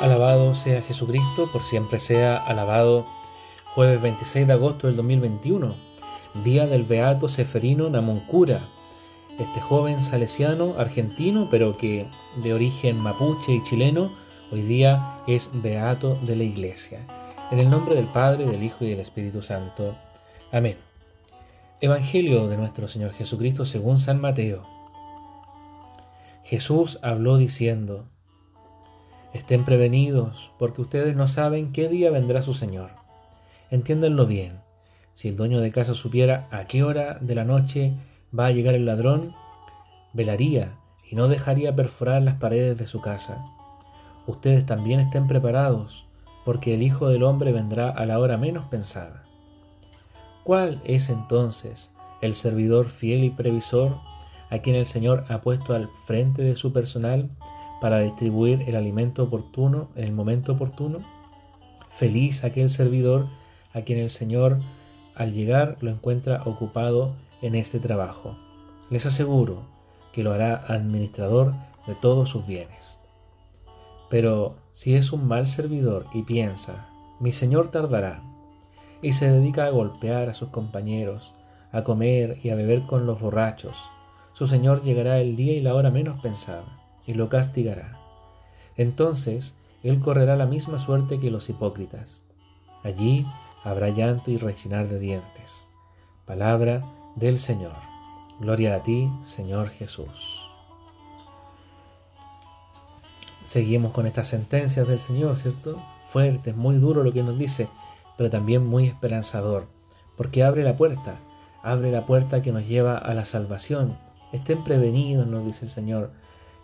Alabado sea Jesucristo, por siempre sea alabado. Jueves 26 de agosto del 2021, día del Beato Seferino Namoncura, este joven salesiano argentino, pero que de origen mapuche y chileno, hoy día es Beato de la Iglesia. En el nombre del Padre, del Hijo y del Espíritu Santo. Amén. Evangelio de nuestro Señor Jesucristo según San Mateo. Jesús habló diciendo, Estén prevenidos, porque ustedes no saben qué día vendrá su Señor. Entiéndanlo bien. Si el dueño de casa supiera a qué hora de la noche va a llegar el ladrón, velaría y no dejaría perforar las paredes de su casa. Ustedes también estén preparados, porque el Hijo del Hombre vendrá a la hora menos pensada. ¿Cuál es entonces el servidor fiel y previsor a quien el Señor ha puesto al frente de su personal para distribuir el alimento oportuno en el momento oportuno? Feliz aquel servidor a quien el Señor al llegar lo encuentra ocupado en este trabajo. Les aseguro que lo hará administrador de todos sus bienes. Pero si es un mal servidor y piensa, mi Señor tardará, y se dedica a golpear a sus compañeros, a comer y a beber con los borrachos, su Señor llegará el día y la hora menos pensada y lo castigará. Entonces él correrá la misma suerte que los hipócritas. Allí habrá llanto y rechinar de dientes. Palabra del Señor. Gloria a ti, Señor Jesús. Seguimos con estas sentencias del Señor, ¿cierto? Fuerte, muy duro lo que nos dice, pero también muy esperanzador, porque abre la puerta, abre la puerta que nos lleva a la salvación. Estén prevenidos, nos dice el Señor,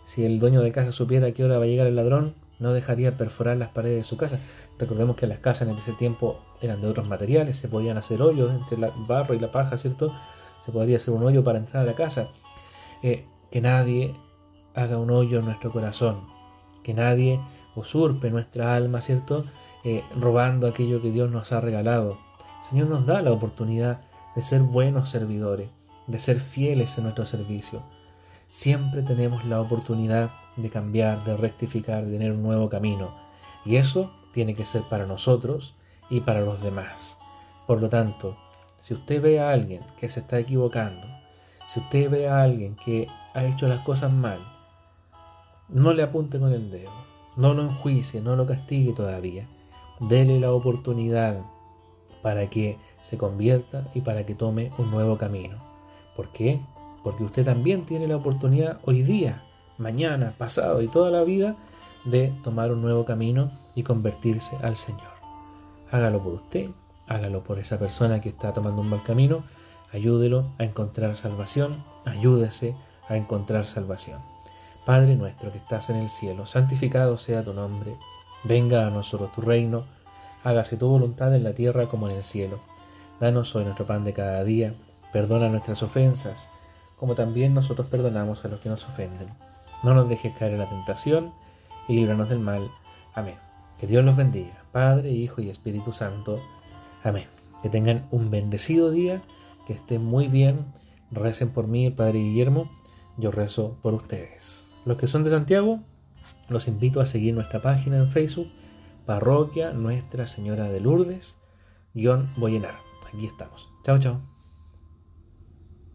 si el dueño de casa supiera a qué hora va a llegar el ladrón, no dejaría perforar las paredes de su casa. Recordemos que las casas en ese tiempo eran de otros materiales, se podían hacer hoyos entre el barro y la paja, ¿cierto? Se podría hacer un hoyo para entrar a la casa. Eh, que nadie haga un hoyo en nuestro corazón, que nadie usurpe nuestra alma, ¿cierto? Eh, robando aquello que Dios nos ha regalado. El Señor nos da la oportunidad de ser buenos servidores, de ser fieles en nuestro servicio siempre tenemos la oportunidad de cambiar, de rectificar, de tener un nuevo camino. Y eso tiene que ser para nosotros y para los demás. Por lo tanto, si usted ve a alguien que se está equivocando, si usted ve a alguien que ha hecho las cosas mal, no le apunte con el dedo, no lo enjuicie, no lo castigue todavía. Dele la oportunidad para que se convierta y para que tome un nuevo camino. ¿Por qué? Porque usted también tiene la oportunidad hoy día, mañana, pasado y toda la vida de tomar un nuevo camino y convertirse al Señor. Hágalo por usted, hágalo por esa persona que está tomando un mal camino, ayúdelo a encontrar salvación, ayúdese a encontrar salvación. Padre nuestro que estás en el cielo, santificado sea tu nombre, venga a nosotros tu reino, hágase tu voluntad en la tierra como en el cielo. Danos hoy nuestro pan de cada día, perdona nuestras ofensas, como también nosotros perdonamos a los que nos ofenden. No nos dejes caer en la tentación y líbranos del mal. Amén. Que Dios los bendiga, Padre, Hijo y Espíritu Santo. Amén. Que tengan un bendecido día, que estén muy bien. Recen por mí, el Padre Guillermo. Yo rezo por ustedes. Los que son de Santiago, los invito a seguir nuestra página en Facebook, Parroquia Nuestra Señora de Lourdes, guion Boyenar. Aquí estamos. Chao, chao.